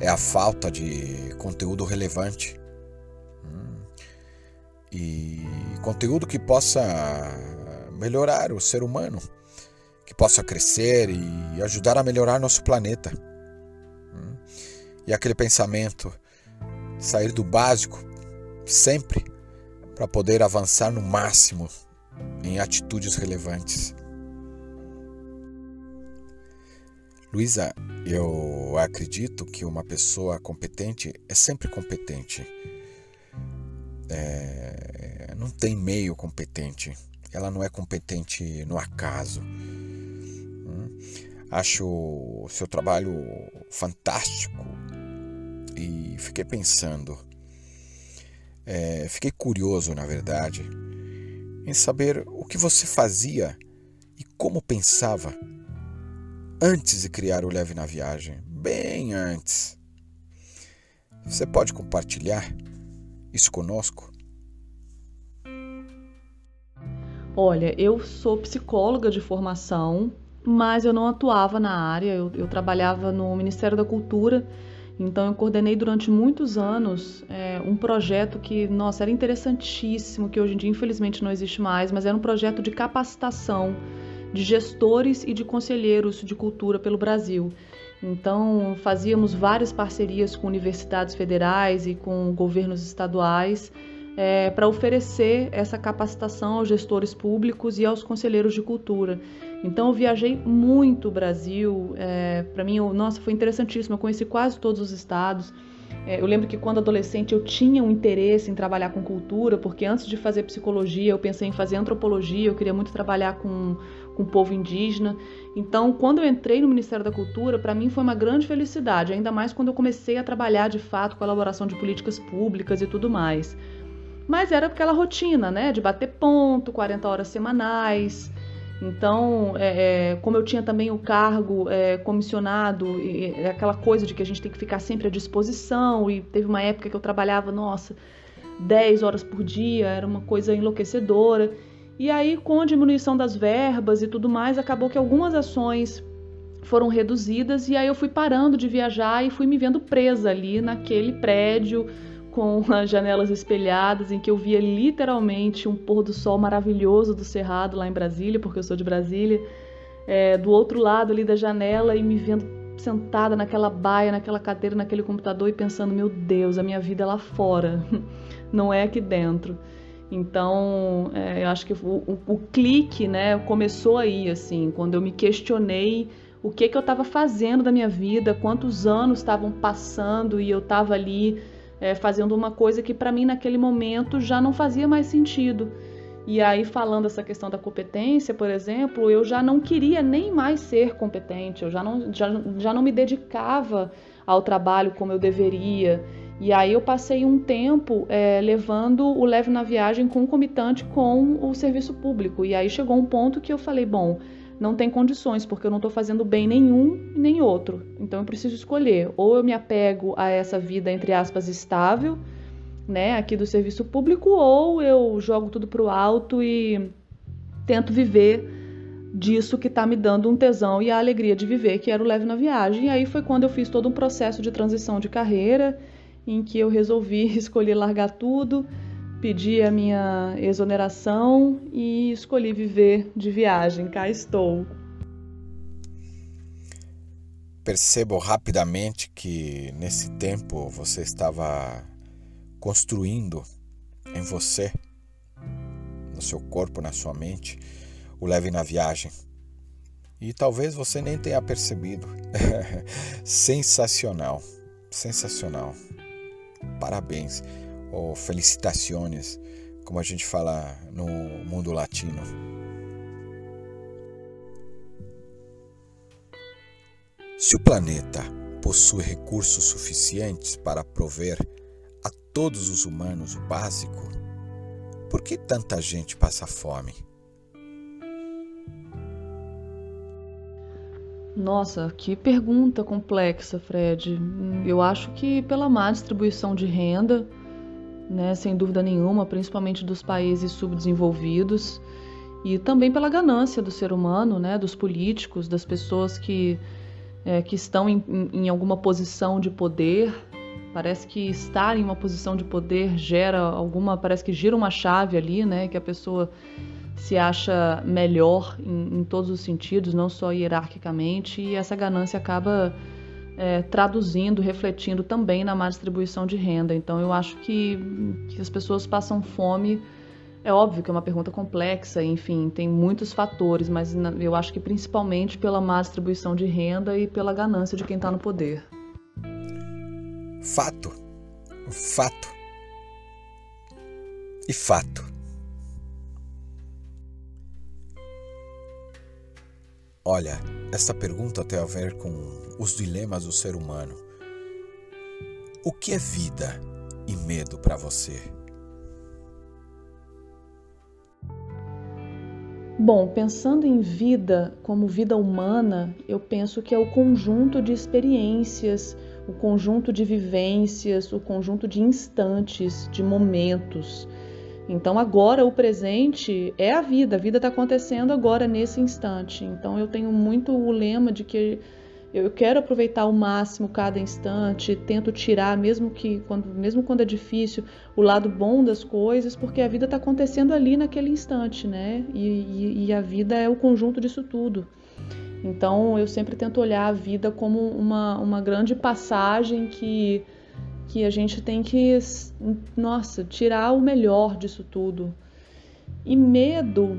Speaker 1: é a falta de conteúdo relevante. Hum. E conteúdo que possa melhorar o ser humano, que possa crescer e ajudar a melhorar nosso planeta. Hum. E aquele pensamento, sair do básico sempre para poder avançar no máximo em atitudes relevantes. Luísa, eu acredito que uma pessoa competente é sempre competente. É, não tem meio competente. Ela não é competente no acaso. Acho o seu trabalho fantástico e fiquei pensando. É, fiquei curioso, na verdade, em saber o que você fazia e como pensava antes de criar o Leve na Viagem, bem antes. Você pode compartilhar isso conosco?
Speaker 2: Olha, eu sou psicóloga de formação, mas eu não atuava na área, eu, eu trabalhava no Ministério da Cultura, então eu coordenei durante muitos anos é, um projeto que, nossa, era interessantíssimo, que hoje em dia infelizmente não existe mais, mas era um projeto de capacitação de gestores e de conselheiros de cultura pelo Brasil. Então, fazíamos várias parcerias com universidades federais e com governos estaduais é, para oferecer essa capacitação aos gestores públicos e aos conselheiros de cultura. Então, eu viajei muito o Brasil. É, para mim, eu, nossa, foi interessantíssimo. Eu conheci quase todos os estados. É, eu lembro que quando adolescente eu tinha um interesse em trabalhar com cultura, porque antes de fazer psicologia eu pensei em fazer antropologia, eu queria muito trabalhar com com o povo indígena. Então, quando eu entrei no Ministério da Cultura, para mim foi uma grande felicidade, ainda mais quando eu comecei a trabalhar de fato com a elaboração de políticas públicas e tudo mais. Mas era aquela rotina, né, de bater ponto, 40 horas semanais. Então, é, é, como eu tinha também o cargo é, comissionado, e, é aquela coisa de que a gente tem que ficar sempre à disposição, e teve uma época que eu trabalhava, nossa, 10 horas por dia, era uma coisa enlouquecedora. E aí, com a diminuição das verbas e tudo mais, acabou que algumas ações foram reduzidas e aí eu fui parando de viajar e fui me vendo presa ali naquele prédio com as janelas espelhadas em que eu via literalmente um pôr do sol maravilhoso do Cerrado lá em Brasília, porque eu sou de Brasília, é, do outro lado ali da janela e me vendo sentada naquela baia, naquela cadeira, naquele computador e pensando, meu Deus, a minha vida é lá fora, [LAUGHS] não é aqui dentro. Então, é, eu acho que o, o, o, clique, né, começou aí, assim, quando eu me questionei o que que eu estava fazendo da minha vida, quantos anos estavam passando e eu estava ali é, fazendo uma coisa que para mim naquele momento já não fazia mais sentido. E aí, falando essa questão da competência, por exemplo, eu já não queria nem mais ser competente, eu já não, já, já não me dedicava ao trabalho como eu deveria. E aí eu passei um tempo é, levando o leve na viagem concomitante com o serviço público. E aí chegou um ponto que eu falei, bom, não tem condições, porque eu não estou fazendo bem nenhum nem outro. Então eu preciso escolher. Ou eu me apego a essa vida, entre aspas, estável, né, aqui do serviço público, ou eu jogo tudo para o alto e tento viver disso que está me dando um tesão e a alegria de viver, que era o leve na viagem. E aí foi quando eu fiz todo um processo de transição de carreira em que eu resolvi [LAUGHS] escolher largar tudo, pedir a minha exoneração e escolhi viver de viagem. Cá estou.
Speaker 1: Percebo rapidamente que nesse tempo você estava construindo em você, no seu corpo, na sua mente, o leve na viagem. E talvez você nem tenha percebido. [LAUGHS] sensacional, sensacional. Parabéns ou felicitações, como a gente fala no mundo latino. Se o planeta possui recursos suficientes para prover a todos os humanos o básico, por que tanta gente passa fome?
Speaker 2: Nossa, que pergunta complexa, Fred. Eu acho que pela má distribuição de renda, né, sem dúvida nenhuma, principalmente dos países subdesenvolvidos, e também pela ganância do ser humano, né, dos políticos, das pessoas que, é, que estão em, em alguma posição de poder. Parece que estar em uma posição de poder gera alguma, parece que gira uma chave ali, né, que a pessoa se acha melhor em, em todos os sentidos, não só hierarquicamente, e essa ganância acaba é, traduzindo, refletindo também na má distribuição de renda. Então eu acho que, que as pessoas passam fome é óbvio que é uma pergunta complexa, enfim, tem muitos fatores, mas eu acho que principalmente pela má distribuição de renda e pela ganância de quem está no poder.
Speaker 1: Fato. Fato. E fato. Olha, esta pergunta tem a ver com os dilemas do ser humano. O que é vida e medo para você?
Speaker 2: Bom, pensando em vida como vida humana, eu penso que é o conjunto de experiências, o conjunto de vivências, o conjunto de instantes, de momentos. Então, agora o presente é a vida, a vida está acontecendo agora, nesse instante. Então, eu tenho muito o lema de que eu quero aproveitar ao máximo cada instante, tento tirar, mesmo que quando, mesmo quando é difícil, o lado bom das coisas, porque a vida está acontecendo ali naquele instante, né? E, e, e, a vida é o conjunto disso tudo. Então eu sempre tento olhar a vida como uma, uma grande passagem que, que a gente tem que, nossa, tirar o melhor disso tudo. E medo,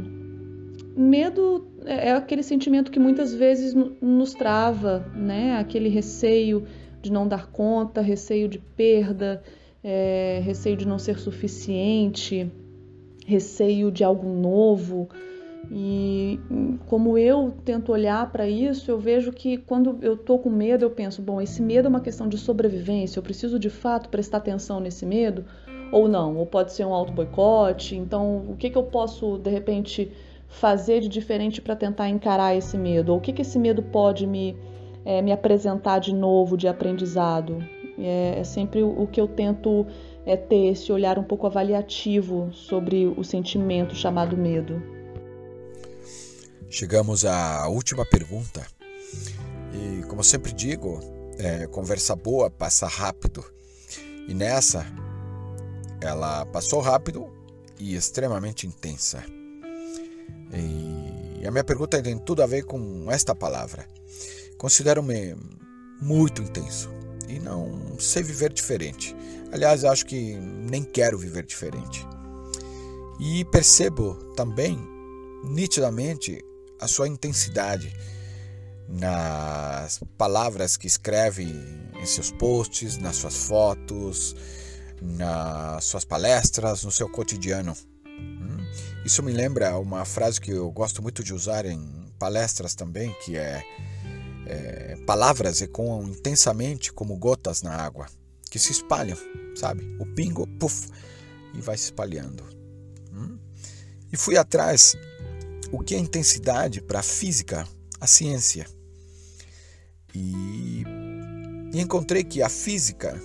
Speaker 2: medo é, é aquele sentimento que muitas vezes nos trava, né? Aquele receio de não dar conta, receio de perda, é, receio de não ser suficiente, receio de algo novo. E como eu tento olhar para isso, eu vejo que quando eu tô com medo, eu penso, bom, esse medo é uma questão de sobrevivência, eu preciso de fato prestar atenção nesse medo ou não, ou pode ser um auto boicote. Então, o que que eu posso de repente fazer de diferente para tentar encarar esse medo? Ou o que, que esse medo pode me, é, me apresentar de novo, de aprendizado? É, é sempre o, que eu tento é, ter esse olhar um pouco avaliativo sobre o sentimento chamado medo.
Speaker 1: Chegamos à última pergunta. E como sempre digo, é, conversa boa passa rápido. E nessa, ela passou rápido e extremamente intensa. E a minha pergunta tem tudo a ver com esta palavra. Considero-me muito intenso e não sei viver diferente. Aliás, acho que nem quero viver diferente. E percebo também, nitidamente, a sua intensidade nas palavras que escreve em seus posts, nas suas fotos, nas suas palestras, no seu cotidiano. Isso me lembra uma frase que eu gosto muito de usar em palestras também, que é, é palavras ecoam intensamente como gotas na água, que se espalham, sabe? O pingo, puf, e vai se espalhando. Hum? E fui atrás o que é intensidade para a física, a ciência. E, e encontrei que a física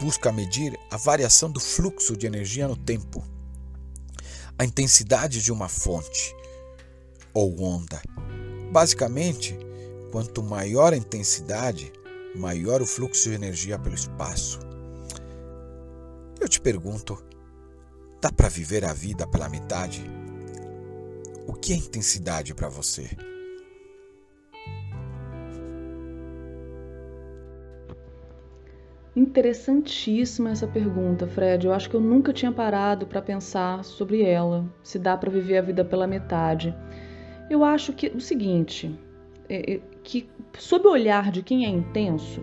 Speaker 1: busca medir a variação do fluxo de energia no tempo a intensidade de uma fonte ou onda. Basicamente, quanto maior a intensidade, maior o fluxo de energia pelo espaço. Eu te pergunto: dá para viver a vida pela metade? O que é intensidade para você?
Speaker 2: Interessantíssima essa pergunta, Fred. Eu acho que eu nunca tinha parado para pensar sobre ela, se dá para viver a vida pela metade. Eu acho que o seguinte, é, é, que sob o olhar de quem é intenso,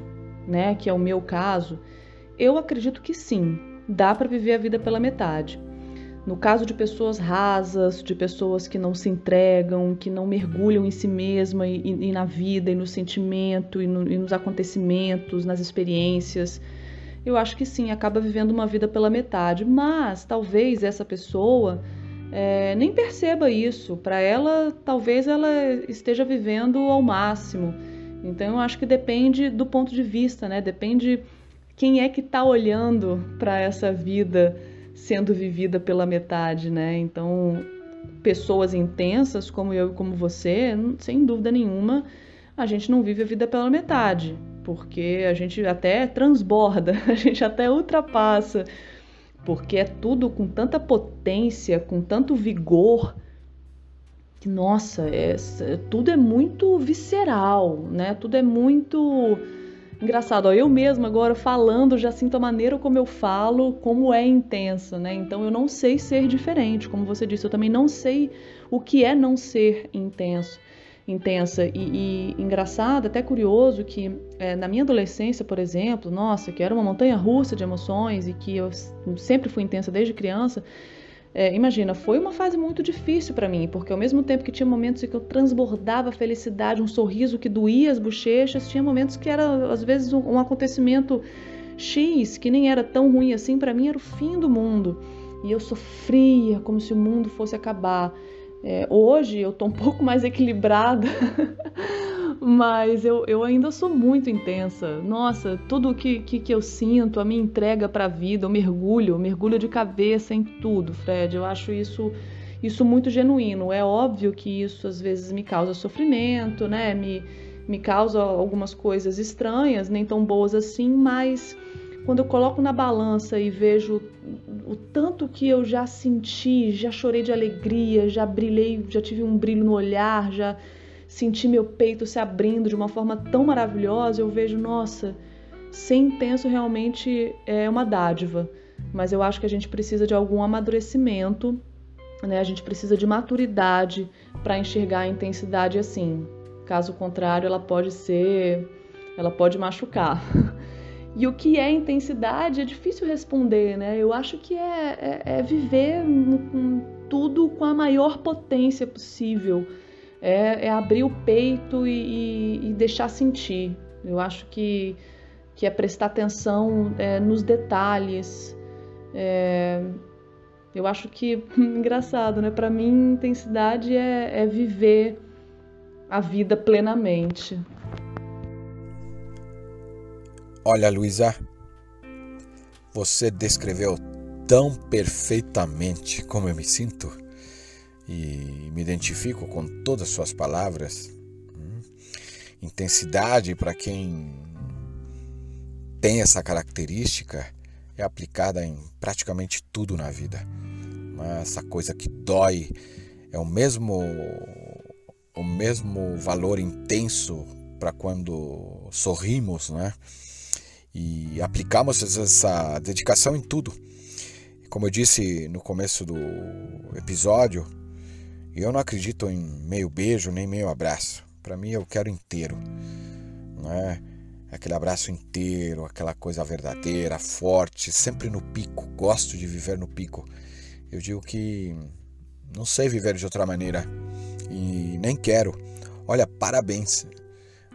Speaker 2: né, que é o meu caso, eu acredito que sim, dá para viver a vida pela metade. No caso de pessoas rasas, de pessoas que não se entregam, que não mergulham em si mesma e, e na vida, e no sentimento, e, no, e nos acontecimentos, nas experiências, eu acho que sim, acaba vivendo uma vida pela metade. Mas talvez essa pessoa é, nem perceba isso. Para ela, talvez ela esteja vivendo ao máximo. Então eu acho que depende do ponto de vista, né? Depende quem é que está olhando para essa vida sendo vivida pela metade, né? Então, pessoas intensas como eu e como você, sem dúvida nenhuma, a gente não vive a vida pela metade, porque a gente até transborda, [LAUGHS] a gente até ultrapassa, porque é tudo com tanta potência, com tanto vigor, que nossa, é, tudo é muito visceral, né? Tudo é muito engraçado. Ó, eu mesma agora falando já sinto a maneira como eu falo, como é intensa, né? Então eu não sei ser diferente, como você disse. Eu também não sei o que é não ser intenso intensa e, e engraçado, até curioso que é, na minha adolescência, por exemplo, nossa, que era uma montanha russa de emoções e que eu sempre fui intensa desde criança, é, imagina, foi uma fase muito difícil para mim, porque ao mesmo tempo que tinha momentos em que eu transbordava felicidade, um sorriso que doía as bochechas, tinha momentos que era às vezes um, um acontecimento X que nem era tão ruim assim, para mim era o fim do mundo. E eu sofria como se o mundo fosse acabar. É, hoje eu tô um [LAUGHS] pouco mais equilibrada, mas eu, eu ainda sou muito intensa. Nossa, tudo que, que, que eu sinto, a minha entrega para a vida, eu mergulho, eu mergulho de cabeça em tudo, Fred. Eu acho isso, isso muito genuíno. É óbvio que isso às vezes me causa sofrimento, né? Me, me causa algumas coisas estranhas, nem tão boas assim, mas quando eu coloco na balança e vejo o tanto que eu já senti, já chorei de alegria, já brilhei, já tive um brilho no olhar, já senti meu peito se abrindo de uma forma tão maravilhosa, eu vejo, nossa, ser intenso realmente é uma dádiva. Mas eu acho que a gente precisa de algum amadurecimento, né? A gente precisa de maturidade para enxergar a intensidade assim. Caso contrário, ela pode ser, ela pode machucar. [LAUGHS] E o que é intensidade é difícil responder, né? Eu acho que é, é, é viver com tudo com a maior potência possível. É, é abrir o peito e, e, e, deixar sentir. Eu acho que, que é prestar atenção é, nos detalhes. É, eu acho que, [LAUGHS] engraçado, né? Para mim, intensidade é, é viver a vida plenamente.
Speaker 1: Olha, Luísa, você descreveu tão perfeitamente como eu me sinto e me identifico com todas as suas palavras. Hum, intensidade, para quem tem essa característica, é aplicada em praticamente tudo na vida. Essa coisa que dói é o mesmo o mesmo valor intenso para quando sorrimos, né? e aplicamos essa dedicação em tudo. Como eu disse no começo do episódio, eu não acredito em meio beijo nem meio abraço. Para mim, eu quero inteiro, não é? Aquele abraço inteiro, aquela coisa verdadeira, forte, sempre no pico. Gosto de viver no pico. Eu digo que não sei viver de outra maneira e nem quero. Olha, parabéns.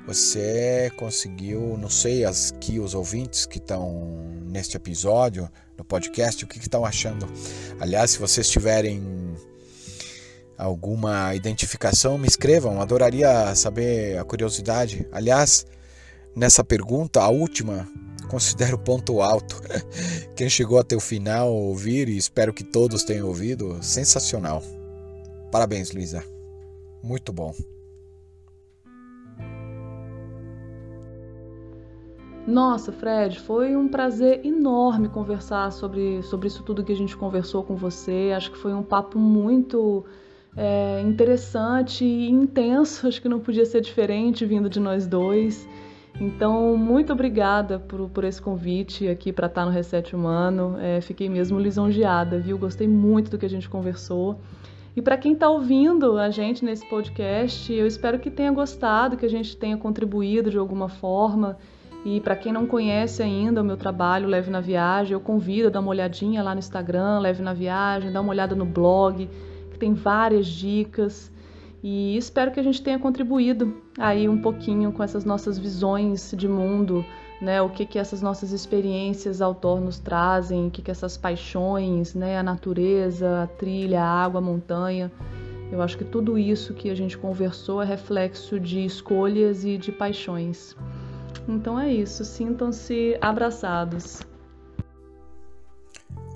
Speaker 1: Você conseguiu, não sei, aqui os ouvintes que estão neste episódio, no podcast, o que estão achando. Aliás, se vocês tiverem alguma identificação, me escrevam, adoraria saber a curiosidade. Aliás, nessa pergunta, a última, [LAUGHS] considero ponto alto. [LAUGHS] Quem chegou até o final ouvir, e espero que todos tenham ouvido, sensacional. Parabéns, Luísa. Muito bom.
Speaker 2: Nossa, Fred, foi um prazer enorme conversar sobre, sobre isso tudo que a gente conversou com você. Acho que foi um papo muito é, interessante e intenso. [LAUGHS] Acho que não podia ser diferente vindo de nós dois. Então, muito obrigada por, por esse convite aqui para estar no Reset Humano. É, fiquei mesmo lisonjeada, viu? Gostei muito do que a gente conversou. E para quem está ouvindo a gente nesse podcast, eu espero que tenha gostado, que a gente tenha contribuído de alguma forma. E para quem não conhece ainda o meu trabalho Leve na Viagem, eu convido a dar uma olhadinha lá no Instagram, Leve na Viagem, dá uma olhada no blog, que tem várias dicas. E espero que a gente tenha contribuído aí um pouquinho com essas nossas visões de mundo, né? O que que essas nossas experiências outdoor nos trazem, o que que essas paixões, né? A natureza, a trilha, a água, a montanha. Eu acho que tudo isso que a gente conversou é reflexo de escolhas e de paixões. Então é isso, sintam-se abraçados.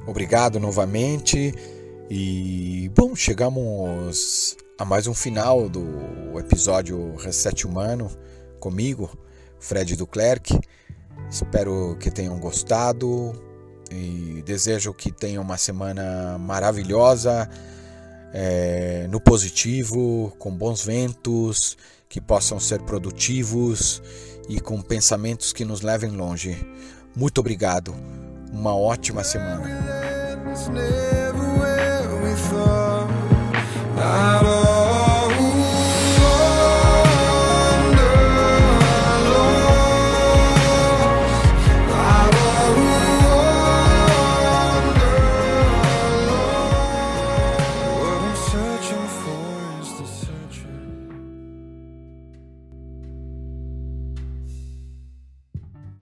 Speaker 1: Obrigado novamente E bom, chegamos a mais um final do episódio Reset Humano comigo, Fred Duclerc. Espero que tenham gostado e desejo que tenham uma semana maravilhosa, é, no positivo, com bons ventos, que possam ser produtivos e com pensamentos que nos levem longe. Muito obrigado. Uma ótima semana. we thought not all.